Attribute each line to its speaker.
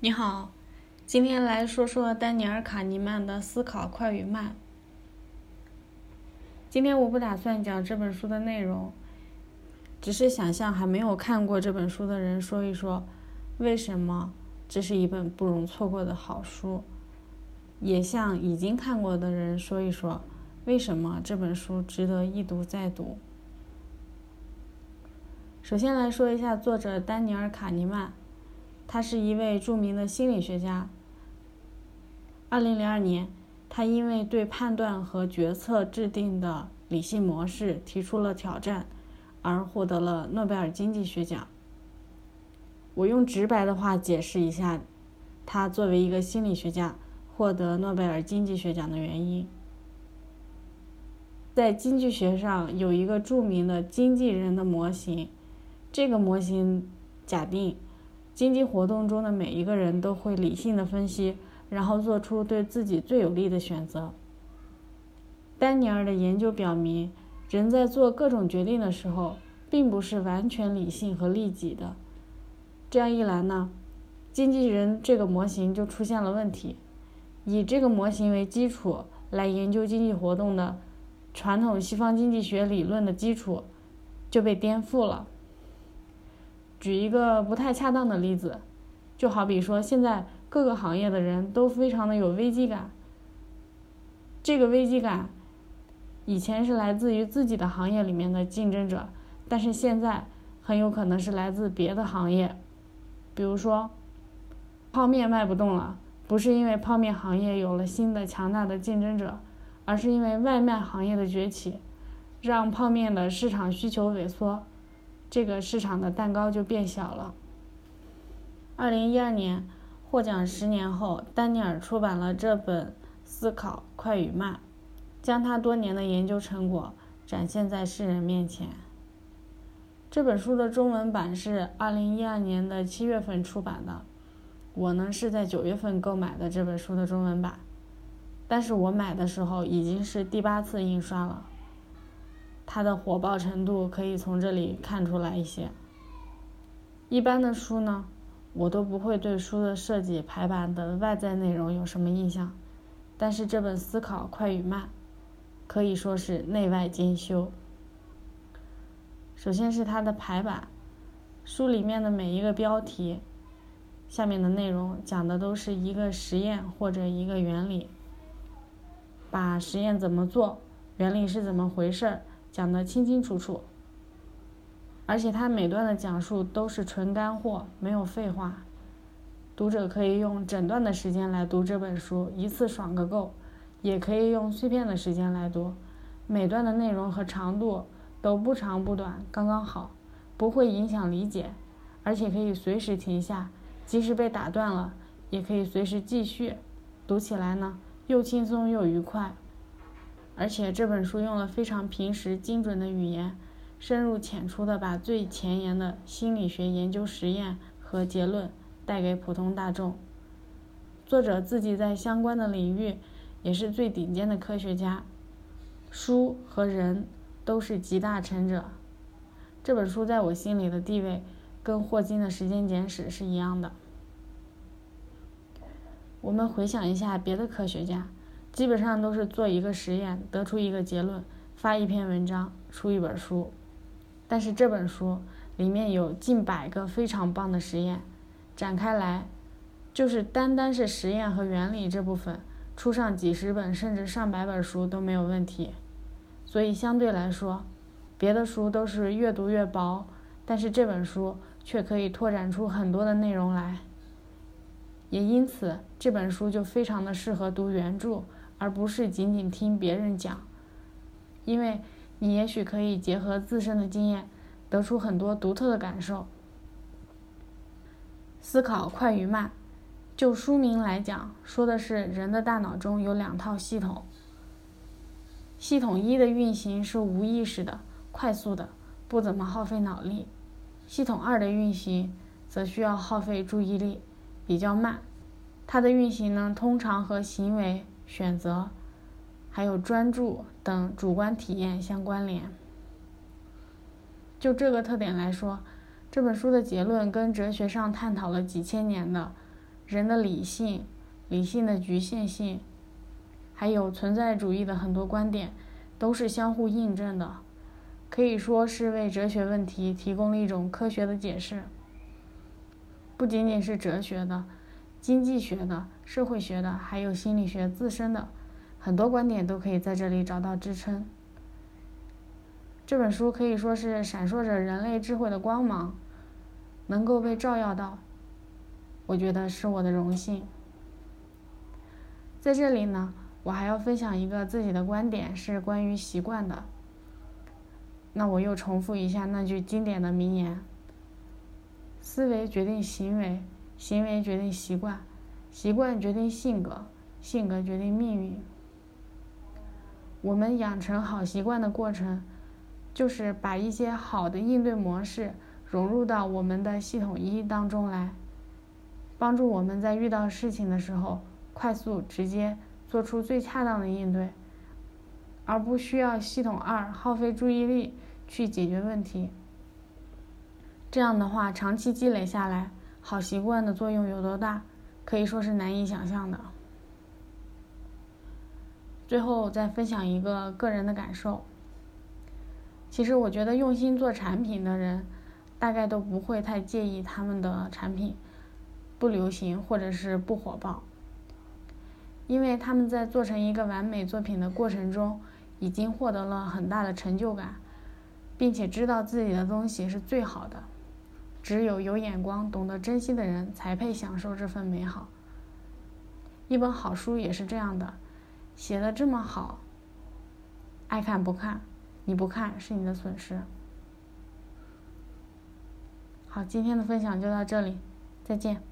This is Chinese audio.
Speaker 1: 你好，今天来说说丹尼尔·卡尼曼的《思考快与慢》。今天我不打算讲这本书的内容，只是想向还没有看过这本书的人说一说，为什么这是一本不容错过的好书，也向已经看过的人说一说，为什么这本书值得一读再读。首先来说一下作者丹尼尔·卡尼曼。他是一位著名的心理学家。二零零二年，他因为对判断和决策制定的理性模式提出了挑战，而获得了诺贝尔经济学奖。我用直白的话解释一下，他作为一个心理学家获得诺贝尔经济学奖的原因。在经济学上有一个著名的经纪人的模型，这个模型假定。经济活动中的每一个人都会理性的分析，然后做出对自己最有利的选择。丹尼尔的研究表明，人在做各种决定的时候，并不是完全理性和利己的。这样一来呢，经纪人这个模型就出现了问题。以这个模型为基础来研究经济活动的传统西方经济学理论的基础就被颠覆了。举一个不太恰当的例子，就好比说，现在各个行业的人都非常的有危机感。这个危机感，以前是来自于自己的行业里面的竞争者，但是现在很有可能是来自别的行业。比如说，泡面卖不动了，不是因为泡面行业有了新的强大的竞争者，而是因为外卖行业的崛起，让泡面的市场需求萎缩。这个市场的蛋糕就变小了。二零一二年获奖十年后，丹尼尔出版了这本《思考快与慢》，将他多年的研究成果展现在世人面前。这本书的中文版是二零一二年的七月份出版的，我呢是在九月份购买的这本书的中文版，但是我买的时候已经是第八次印刷了。它的火爆程度可以从这里看出来一些。一般的书呢，我都不会对书的设计、排版的外在内容有什么印象，但是这本《思考快与慢》可以说是内外兼修。首先是它的排版，书里面的每一个标题下面的内容讲的都是一个实验或者一个原理，把实验怎么做，原理是怎么回事儿。讲得清清楚楚，而且他每段的讲述都是纯干货，没有废话。读者可以用整段的时间来读这本书，一次爽个够；也可以用碎片的时间来读，每段的内容和长度都不长不短，刚刚好，不会影响理解，而且可以随时停下，即使被打断了，也可以随时继续。读起来呢，又轻松又愉快。而且这本书用了非常平实精准的语言，深入浅出的把最前沿的心理学研究实验和结论带给普通大众。作者自己在相关的领域也是最顶尖的科学家，书和人都是集大成者。这本书在我心里的地位跟霍金的《时间简史》是一样的。我们回想一下别的科学家。基本上都是做一个实验，得出一个结论，发一篇文章，出一本书。但是这本书里面有近百个非常棒的实验，展开来，就是单单是实验和原理这部分，出上几十本甚至上百本书都没有问题。所以相对来说，别的书都是越读越薄，但是这本书却可以拓展出很多的内容来。也因此，这本书就非常的适合读原著。而不是仅仅听别人讲，因为你也许可以结合自身的经验，得出很多独特的感受。思考快与慢，就书名来讲，说的是人的大脑中有两套系统。系统一的运行是无意识的、快速的，不怎么耗费脑力；系统二的运行则需要耗费注意力，比较慢。它的运行呢，通常和行为。选择，还有专注等主观体验相关联。就这个特点来说，这本书的结论跟哲学上探讨了几千年的人的理性、理性的局限性，还有存在主义的很多观点，都是相互印证的，可以说是为哲学问题提供了一种科学的解释。不仅仅是哲学的、经济学的、社会学的，还有心理学自身的很多观点都可以在这里找到支撑。这本书可以说是闪烁着人类智慧的光芒，能够被照耀到。我觉得是我的荣幸。在这里呢，我还要分享一个自己的观点，是关于习惯的。那我又重复一下那句经典的名言：思维决定行为，行为决定习惯，习惯决定性格，性格决定命运。我们养成好习惯的过程，就是把一些好的应对模式融入到我们的系统一当中来。帮助我们在遇到事情的时候，快速直接做出最恰当的应对，而不需要系统二耗费注意力去解决问题。这样的话，长期积累下来，好习惯的作用有多大，可以说是难以想象的。最后再分享一个个人的感受。其实我觉得用心做产品的人，大概都不会太介意他们的产品。不流行或者是不火爆，因为他们在做成一个完美作品的过程中，已经获得了很大的成就感，并且知道自己的东西是最好的。只有有眼光、懂得珍惜的人，才配享受这份美好。一本好书也是这样的，写的这么好，爱看不看，你不看是你的损失。好，今天的分享就到这里，再见。